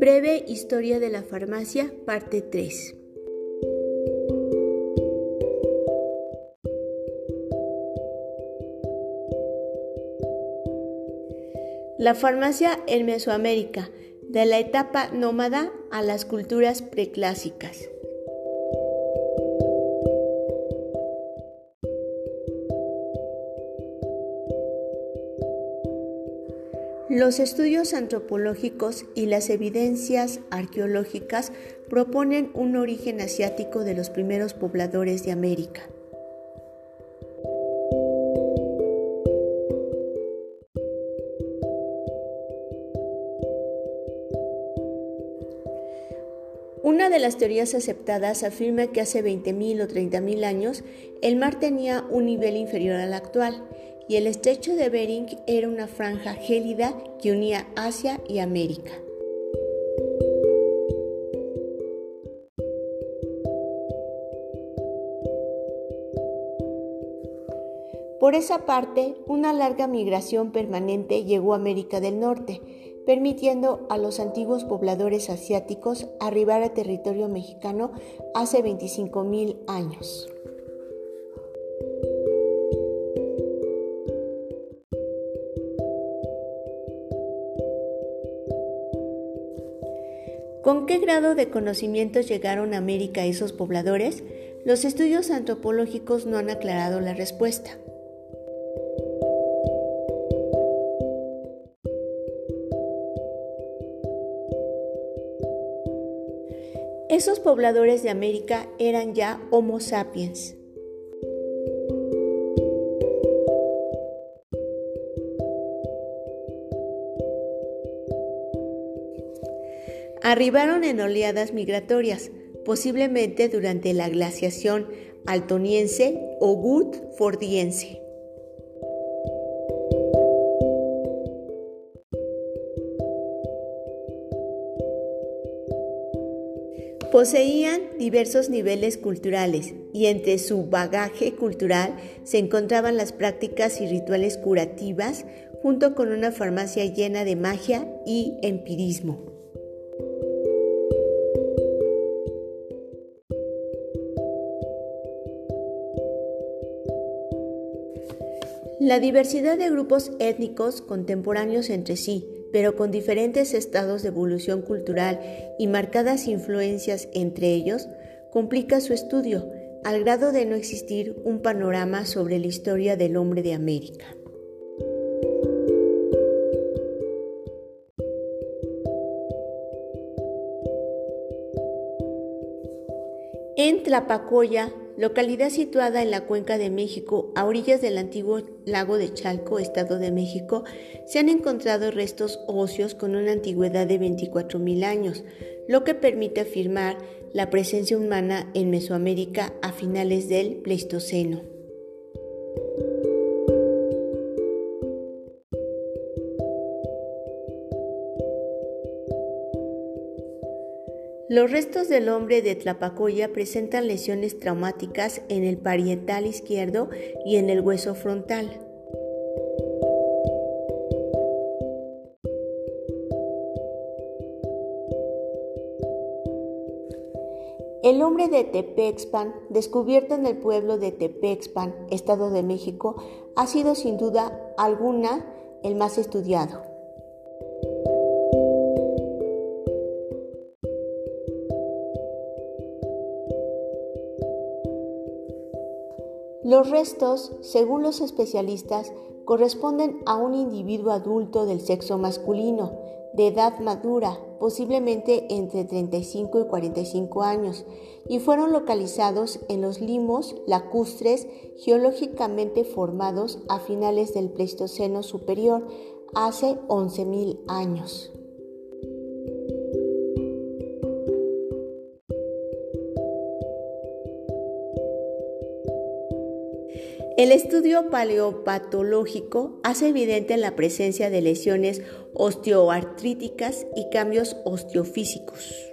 Breve Historia de la Farmacia, parte 3. La farmacia en Mesoamérica, de la etapa nómada a las culturas preclásicas. Los estudios antropológicos y las evidencias arqueológicas proponen un origen asiático de los primeros pobladores de América. Una de las teorías aceptadas afirma que hace 20.000 o 30.000 años el mar tenía un nivel inferior al actual y el estrecho de Bering era una franja gélida que unía Asia y América. Por esa parte, una larga migración permanente llegó a América del Norte, permitiendo a los antiguos pobladores asiáticos arribar a territorio mexicano hace 25.000 años. ¿Con qué grado de conocimientos llegaron a América esos pobladores? Los estudios antropológicos no han aclarado la respuesta. Esos pobladores de América eran ya Homo sapiens. Arribaron en oleadas migratorias, posiblemente durante la glaciación altoniense o Woodfordiense. Poseían diversos niveles culturales y entre su bagaje cultural se encontraban las prácticas y rituales curativas junto con una farmacia llena de magia y empirismo. La diversidad de grupos étnicos contemporáneos entre sí, pero con diferentes estados de evolución cultural y marcadas influencias entre ellos, complica su estudio, al grado de no existir un panorama sobre la historia del hombre de América. En Tlapacoya, localidad situada en la cuenca de México, a orillas del antiguo lago de Chalco, Estado de México, se han encontrado restos óseos con una antigüedad de 24.000 años, lo que permite afirmar la presencia humana en Mesoamérica a finales del Pleistoceno. Los restos del hombre de Tlapacoya presentan lesiones traumáticas en el parietal izquierdo y en el hueso frontal. El hombre de Tepexpan, descubierto en el pueblo de Tepexpan, Estado de México, ha sido sin duda alguna el más estudiado. Los restos, según los especialistas, corresponden a un individuo adulto del sexo masculino, de edad madura, posiblemente entre 35 y 45 años, y fueron localizados en los limos lacustres geológicamente formados a finales del Pleistoceno superior, hace 11.000 años. El estudio paleopatológico hace evidente la presencia de lesiones osteoartríticas y cambios osteofísicos.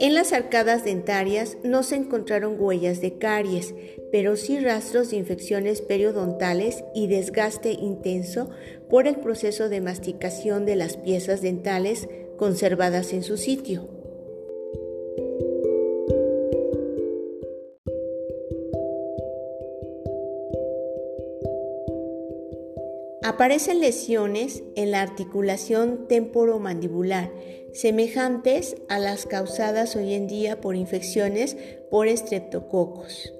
En las arcadas dentarias no se encontraron huellas de caries, pero sí rastros de infecciones periodontales y desgaste intenso por el proceso de masticación de las piezas dentales conservadas en su sitio. Aparecen lesiones en la articulación temporomandibular, semejantes a las causadas hoy en día por infecciones por estreptococos.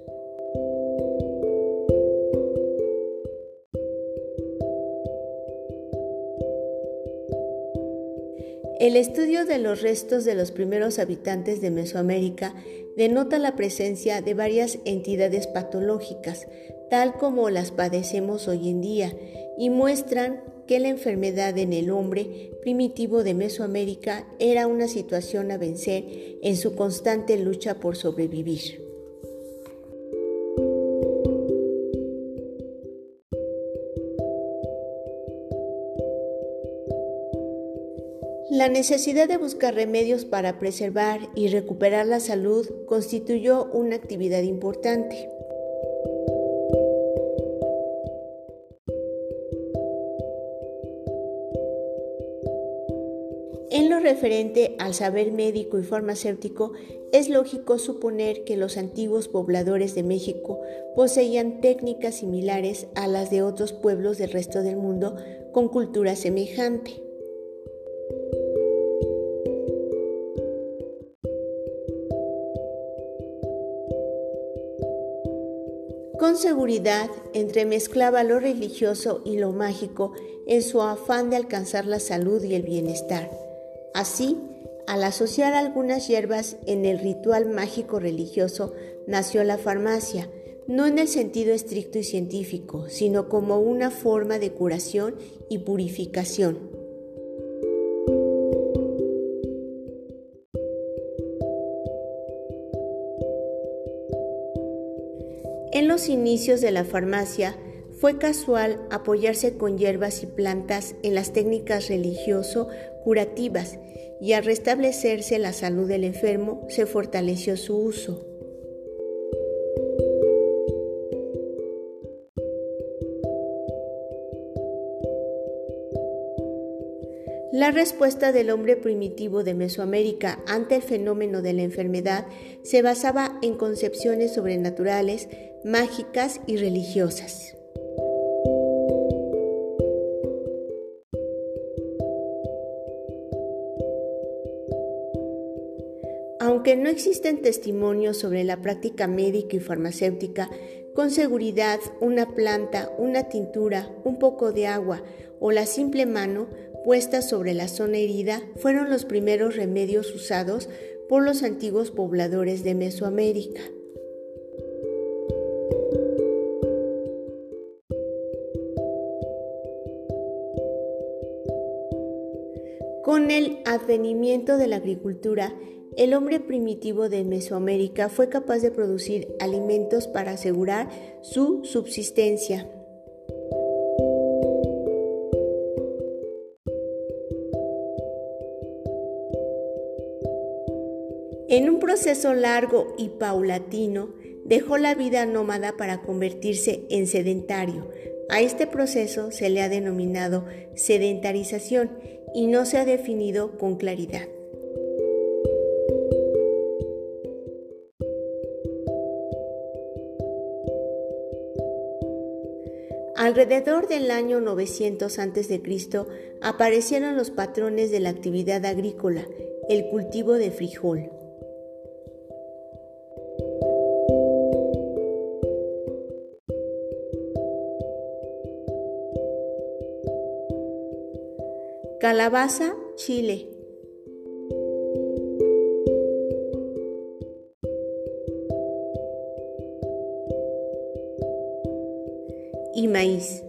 El estudio de los restos de los primeros habitantes de Mesoamérica denota la presencia de varias entidades patológicas, tal como las padecemos hoy en día, y muestran que la enfermedad en el hombre primitivo de Mesoamérica era una situación a vencer en su constante lucha por sobrevivir. La necesidad de buscar remedios para preservar y recuperar la salud constituyó una actividad importante. En lo referente al saber médico y farmacéutico, es lógico suponer que los antiguos pobladores de México poseían técnicas similares a las de otros pueblos del resto del mundo con cultura semejante. Seguridad entremezclaba lo religioso y lo mágico en su afán de alcanzar la salud y el bienestar. Así, al asociar algunas hierbas en el ritual mágico religioso, nació la farmacia, no en el sentido estricto y científico, sino como una forma de curación y purificación. En los inicios de la farmacia, fue casual apoyarse con hierbas y plantas en las técnicas religioso curativas y al restablecerse la salud del enfermo se fortaleció su uso. La respuesta del hombre primitivo de Mesoamérica ante el fenómeno de la enfermedad se basaba en concepciones sobrenaturales, mágicas y religiosas. Aunque no existen testimonios sobre la práctica médica y farmacéutica, con seguridad una planta, una tintura, un poco de agua o la simple mano puesta sobre la zona herida fueron los primeros remedios usados por los antiguos pobladores de Mesoamérica. Con el advenimiento de la agricultura, el hombre primitivo de Mesoamérica fue capaz de producir alimentos para asegurar su subsistencia. Proceso largo y paulatino, dejó la vida nómada para convertirse en sedentario. A este proceso se le ha denominado sedentarización y no se ha definido con claridad. Alrededor del año 900 a.C. aparecieron los patrones de la actividad agrícola, el cultivo de frijol. Calabaza, Chile. Y maíz.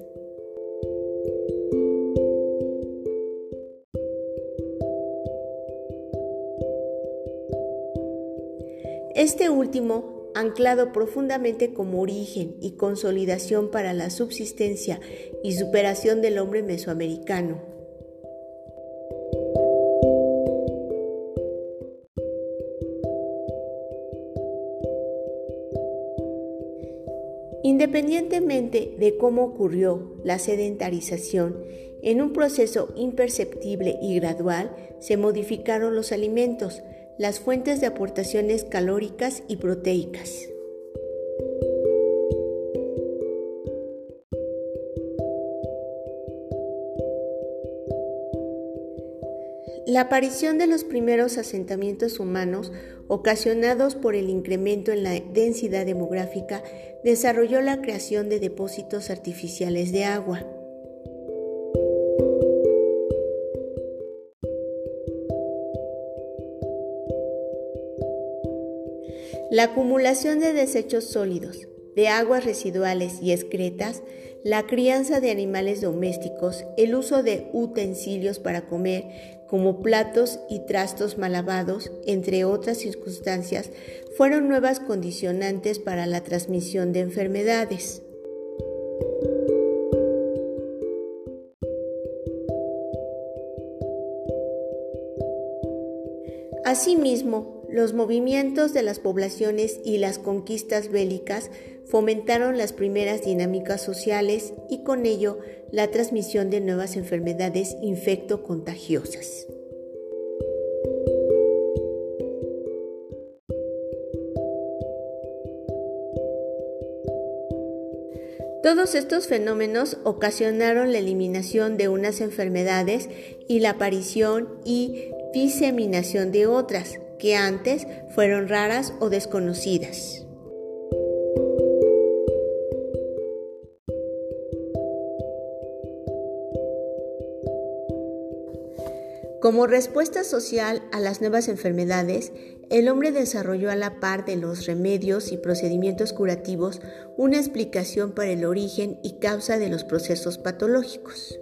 Este último, anclado profundamente como origen y consolidación para la subsistencia y superación del hombre mesoamericano. Independientemente de cómo ocurrió la sedentarización, en un proceso imperceptible y gradual se modificaron los alimentos, las fuentes de aportaciones calóricas y proteicas. La aparición de los primeros asentamientos humanos, ocasionados por el incremento en la densidad demográfica, desarrolló la creación de depósitos artificiales de agua. La acumulación de desechos sólidos, de aguas residuales y excretas, la crianza de animales domésticos, el uso de utensilios para comer, como platos y trastos mal lavados, entre otras circunstancias, fueron nuevas condicionantes para la transmisión de enfermedades. Asimismo, los movimientos de las poblaciones y las conquistas bélicas fomentaron las primeras dinámicas sociales y con ello la transmisión de nuevas enfermedades infecto-contagiosas. Todos estos fenómenos ocasionaron la eliminación de unas enfermedades y la aparición y diseminación de otras que antes fueron raras o desconocidas. Como respuesta social a las nuevas enfermedades, el hombre desarrolló a la par de los remedios y procedimientos curativos una explicación para el origen y causa de los procesos patológicos.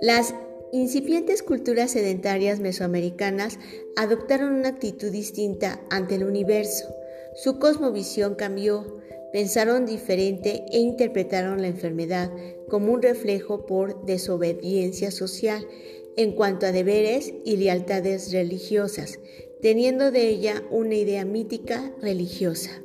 Las incipientes culturas sedentarias mesoamericanas adoptaron una actitud distinta ante el universo su cosmovisión cambió, pensaron diferente e interpretaron la enfermedad como un reflejo por desobediencia social en cuanto a deberes y lealtades religiosas, teniendo de ella una idea mítica religiosa.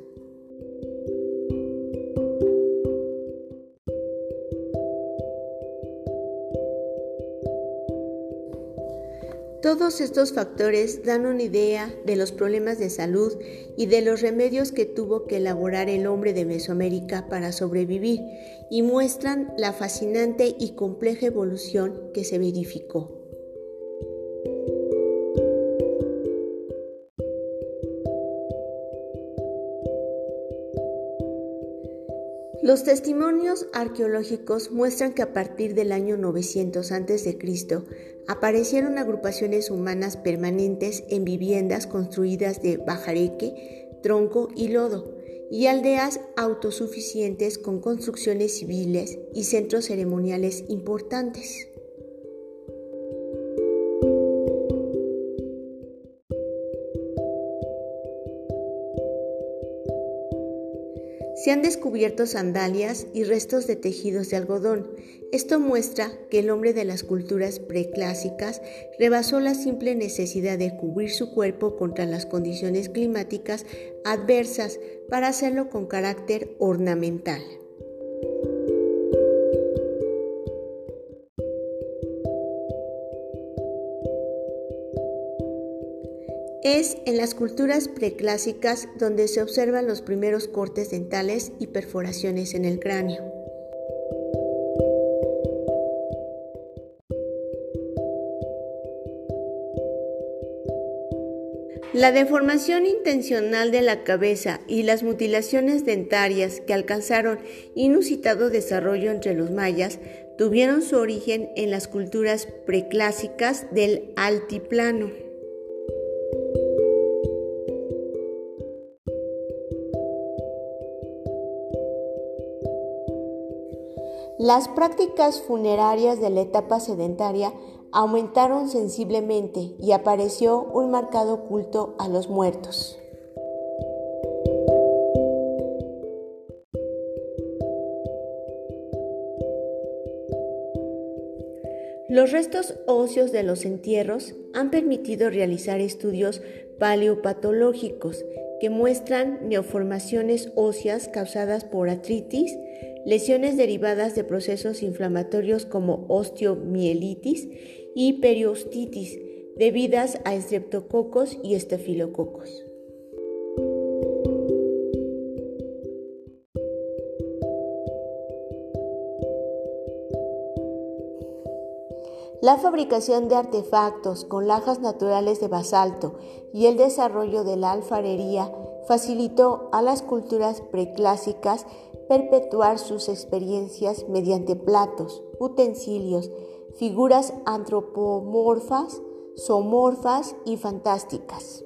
Todos estos factores dan una idea de los problemas de salud y de los remedios que tuvo que elaborar el hombre de Mesoamérica para sobrevivir y muestran la fascinante y compleja evolución que se verificó. Los testimonios arqueológicos muestran que a partir del año 900 a.C. aparecieron agrupaciones humanas permanentes en viviendas construidas de bajareque, tronco y lodo, y aldeas autosuficientes con construcciones civiles y centros ceremoniales importantes. Se han descubierto sandalias y restos de tejidos de algodón. Esto muestra que el hombre de las culturas preclásicas rebasó la simple necesidad de cubrir su cuerpo contra las condiciones climáticas adversas para hacerlo con carácter ornamental. Es en las culturas preclásicas donde se observan los primeros cortes dentales y perforaciones en el cráneo. La deformación intencional de la cabeza y las mutilaciones dentarias que alcanzaron inusitado desarrollo entre los mayas tuvieron su origen en las culturas preclásicas del altiplano. Las prácticas funerarias de la etapa sedentaria aumentaron sensiblemente y apareció un marcado culto a los muertos. Los restos óseos de los entierros han permitido realizar estudios paleopatológicos que muestran neoformaciones óseas causadas por artritis, lesiones derivadas de procesos inflamatorios como osteomielitis y periostitis, debidas a estreptococos y estafilococos. La fabricación de artefactos con lajas naturales de basalto y el desarrollo de la alfarería facilitó a las culturas preclásicas perpetuar sus experiencias mediante platos, utensilios, figuras antropomorfas, somorfas y fantásticas.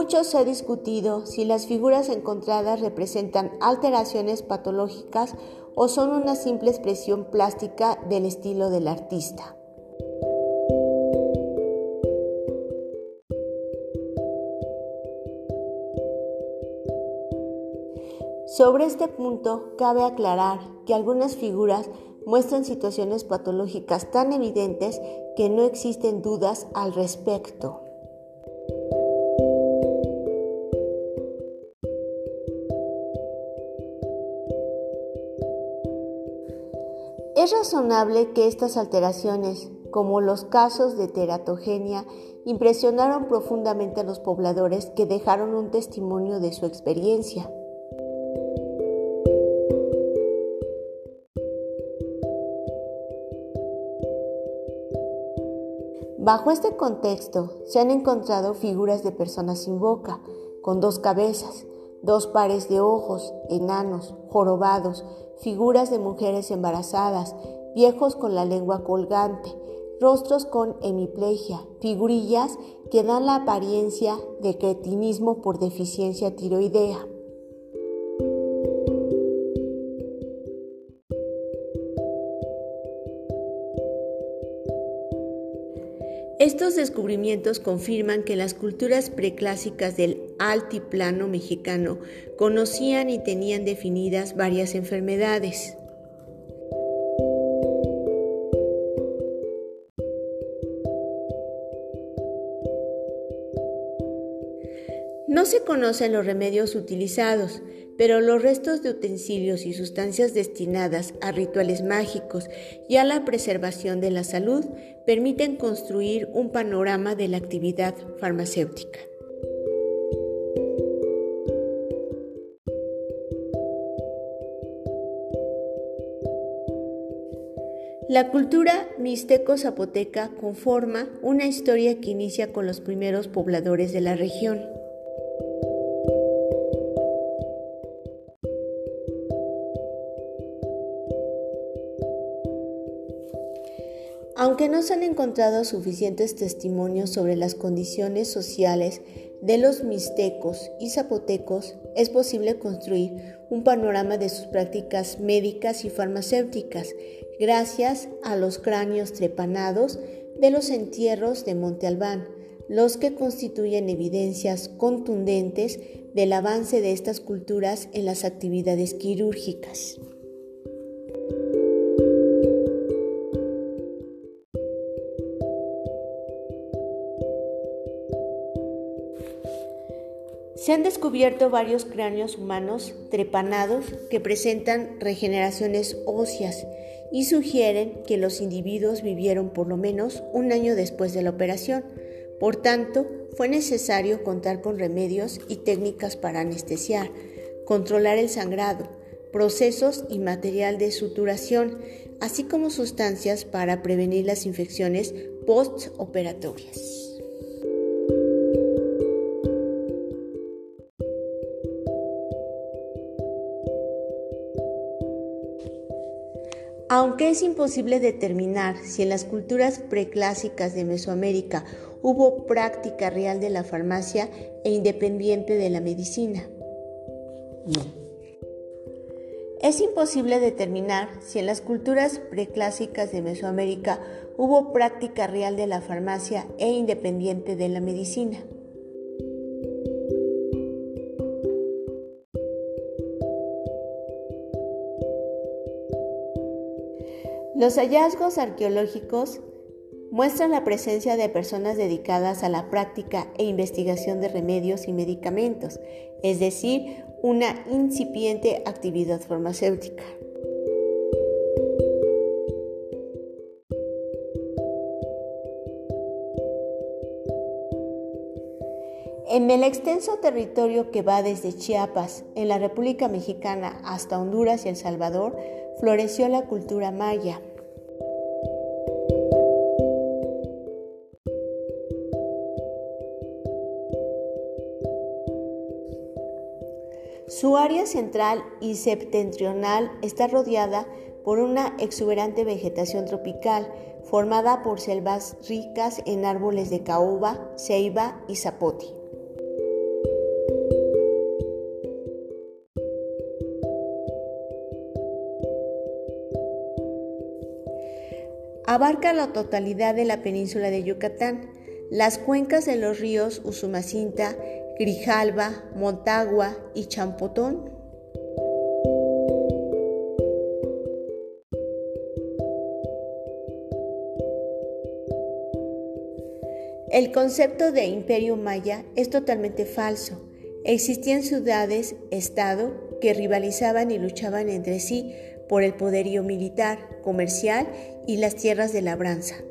Mucho se ha discutido si las figuras encontradas representan alteraciones patológicas o son una simple expresión plástica del estilo del artista. Sobre este punto, cabe aclarar que algunas figuras muestran situaciones patológicas tan evidentes que no existen dudas al respecto. Es razonable que estas alteraciones, como los casos de teratogenia, impresionaron profundamente a los pobladores que dejaron un testimonio de su experiencia. Bajo este contexto se han encontrado figuras de personas sin boca, con dos cabezas, dos pares de ojos, enanos, jorobados, figuras de mujeres embarazadas, viejos con la lengua colgante, rostros con hemiplegia, figurillas que dan la apariencia de cretinismo por deficiencia tiroidea. Estos descubrimientos confirman que las culturas preclásicas del altiplano mexicano conocían y tenían definidas varias enfermedades. No se conocen los remedios utilizados, pero los restos de utensilios y sustancias destinadas a rituales mágicos y a la preservación de la salud permiten construir un panorama de la actividad farmacéutica. La cultura mixteco-zapoteca conforma una historia que inicia con los primeros pobladores de la región. Aunque no se han encontrado suficientes testimonios sobre las condiciones sociales de los mixtecos y zapotecos, es posible construir un panorama de sus prácticas médicas y farmacéuticas gracias a los cráneos trepanados de los entierros de Monte Albán, los que constituyen evidencias contundentes del avance de estas culturas en las actividades quirúrgicas. Se han descubierto varios cráneos humanos trepanados que presentan regeneraciones óseas y sugieren que los individuos vivieron por lo menos un año después de la operación. Por tanto, fue necesario contar con remedios y técnicas para anestesiar, controlar el sangrado, procesos y material de suturación, así como sustancias para prevenir las infecciones postoperatorias. Aunque es imposible determinar si en las culturas preclásicas de Mesoamérica hubo práctica real de la farmacia e independiente de la medicina. Es imposible determinar si en las culturas preclásicas de Mesoamérica hubo práctica real de la farmacia e independiente de la medicina. Los hallazgos arqueológicos muestran la presencia de personas dedicadas a la práctica e investigación de remedios y medicamentos, es decir, una incipiente actividad farmacéutica. En el extenso territorio que va desde Chiapas, en la República Mexicana, hasta Honduras y El Salvador, floreció la cultura maya. Su área central y septentrional está rodeada por una exuberante vegetación tropical formada por selvas ricas en árboles de caoba, ceiba y zapote. Abarca la totalidad de la península de Yucatán, las cuencas de los ríos Usumacinta, Grijalba, Montagua y Champotón. El concepto de imperio maya es totalmente falso. Existían ciudades, estado, que rivalizaban y luchaban entre sí por el poderío militar, comercial y las tierras de labranza.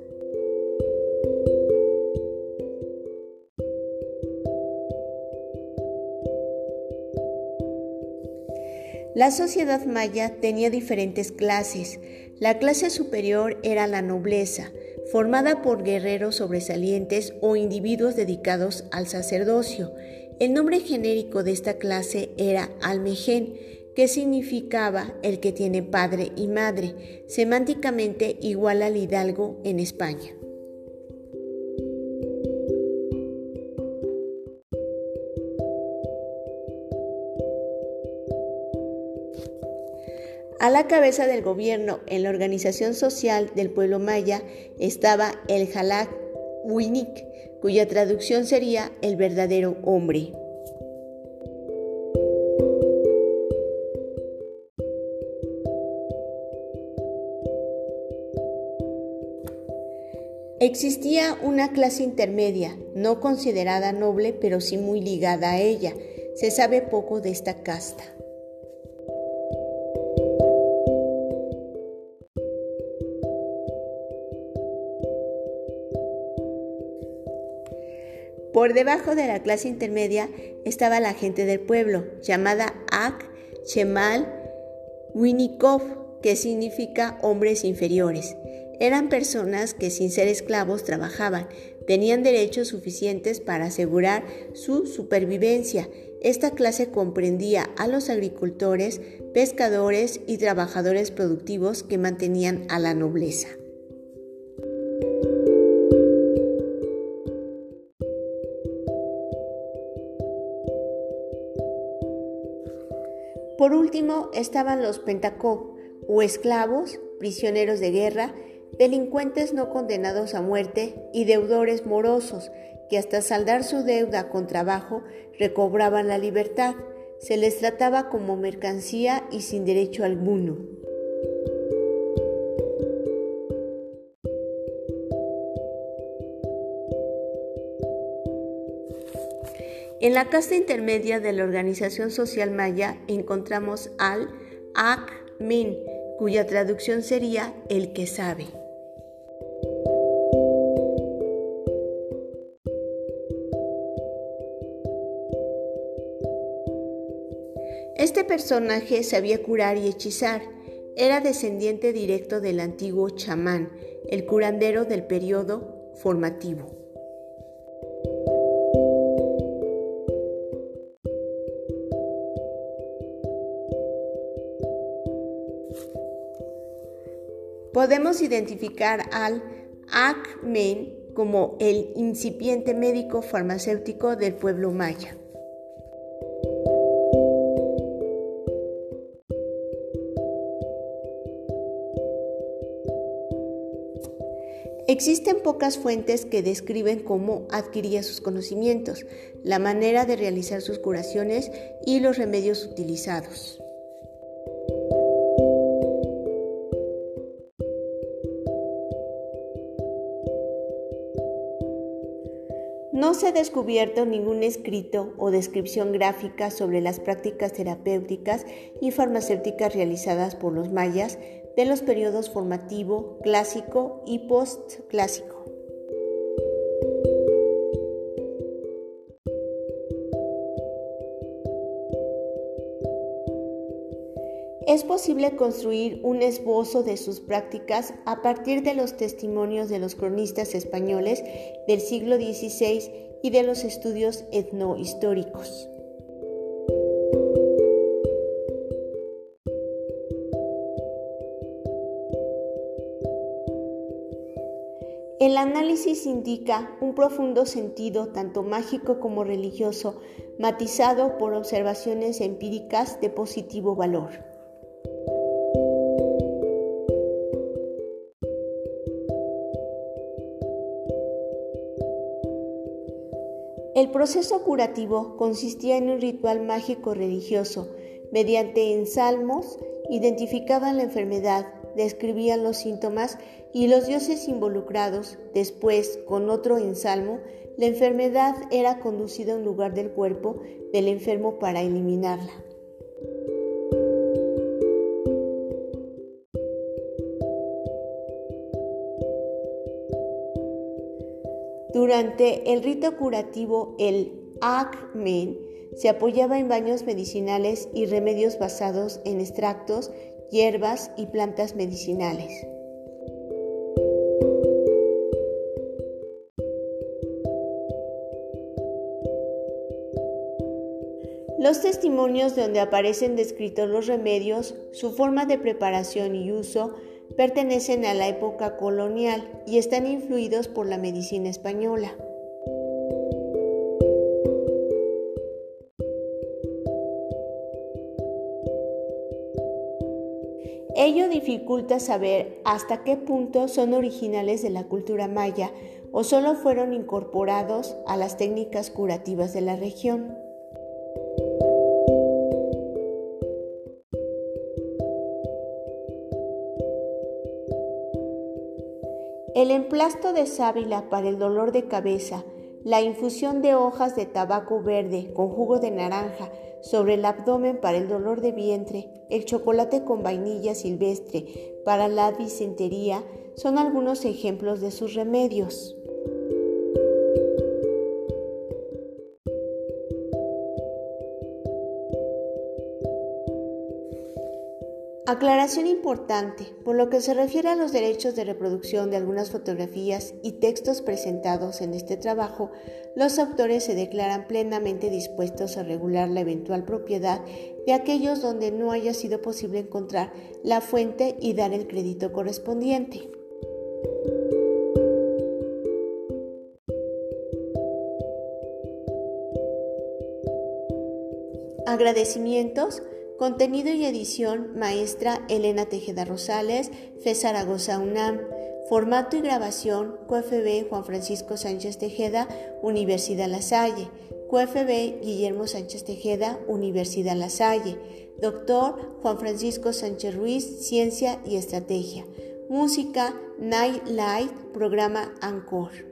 La sociedad maya tenía diferentes clases. La clase superior era la nobleza, formada por guerreros sobresalientes o individuos dedicados al sacerdocio. El nombre genérico de esta clase era almején, que significaba el que tiene padre y madre, semánticamente igual al hidalgo en España. A la cabeza del gobierno en la organización social del pueblo maya estaba el Jalak Winik, cuya traducción sería el verdadero hombre. Existía una clase intermedia, no considerada noble, pero sí muy ligada a ella. Se sabe poco de esta casta. Por debajo de la clase intermedia estaba la gente del pueblo, llamada Ak Chemal Winikov, que significa hombres inferiores. Eran personas que sin ser esclavos trabajaban, tenían derechos suficientes para asegurar su supervivencia. Esta clase comprendía a los agricultores, pescadores y trabajadores productivos que mantenían a la nobleza. Por último estaban los pentacó, o esclavos, prisioneros de guerra, delincuentes no condenados a muerte y deudores morosos que hasta saldar su deuda con trabajo recobraban la libertad. Se les trataba como mercancía y sin derecho alguno. En la casta intermedia de la organización social maya encontramos al Ak Min, cuya traducción sería el que sabe. Este personaje sabía curar y hechizar. Era descendiente directo del antiguo chamán, el curandero del periodo formativo. Podemos identificar al Akmen como el incipiente médico farmacéutico del pueblo maya. Existen pocas fuentes que describen cómo adquiría sus conocimientos, la manera de realizar sus curaciones y los remedios utilizados. Se ha descubierto ningún escrito o descripción gráfica sobre las prácticas terapéuticas y farmacéuticas realizadas por los mayas de los periodos formativo, clásico y postclásico. Es posible construir un esbozo de sus prácticas a partir de los testimonios de los cronistas españoles del siglo XVI y de los estudios etnohistóricos. El análisis indica un profundo sentido tanto mágico como religioso, matizado por observaciones empíricas de positivo valor. El proceso curativo consistía en un ritual mágico religioso. Mediante ensalmos identificaban la enfermedad, describían los síntomas y los dioses involucrados. Después, con otro ensalmo, la enfermedad era conducida a un lugar del cuerpo del enfermo para eliminarla. Durante el rito curativo, el Akmen se apoyaba en baños medicinales y remedios basados en extractos, hierbas y plantas medicinales. Los testimonios donde aparecen descritos los remedios, su forma de preparación y uso, pertenecen a la época colonial y están influidos por la medicina española. Ello dificulta saber hasta qué punto son originales de la cultura maya o solo fueron incorporados a las técnicas curativas de la región. El emplasto de sábila para el dolor de cabeza, la infusión de hojas de tabaco verde con jugo de naranja sobre el abdomen para el dolor de vientre, el chocolate con vainilla silvestre para la disentería son algunos ejemplos de sus remedios. Aclaración importante, por lo que se refiere a los derechos de reproducción de algunas fotografías y textos presentados en este trabajo, los autores se declaran plenamente dispuestos a regular la eventual propiedad de aquellos donde no haya sido posible encontrar la fuente y dar el crédito correspondiente. Agradecimientos Contenido y edición, maestra Elena Tejeda Rosales, FE Zaragoza UNAM. Formato y grabación, QFB Juan Francisco Sánchez Tejeda, Universidad La Salle. QFB Guillermo Sánchez Tejeda, Universidad La Salle. Doctor Juan Francisco Sánchez Ruiz, Ciencia y Estrategia. Música, Night Light, programa Anchor.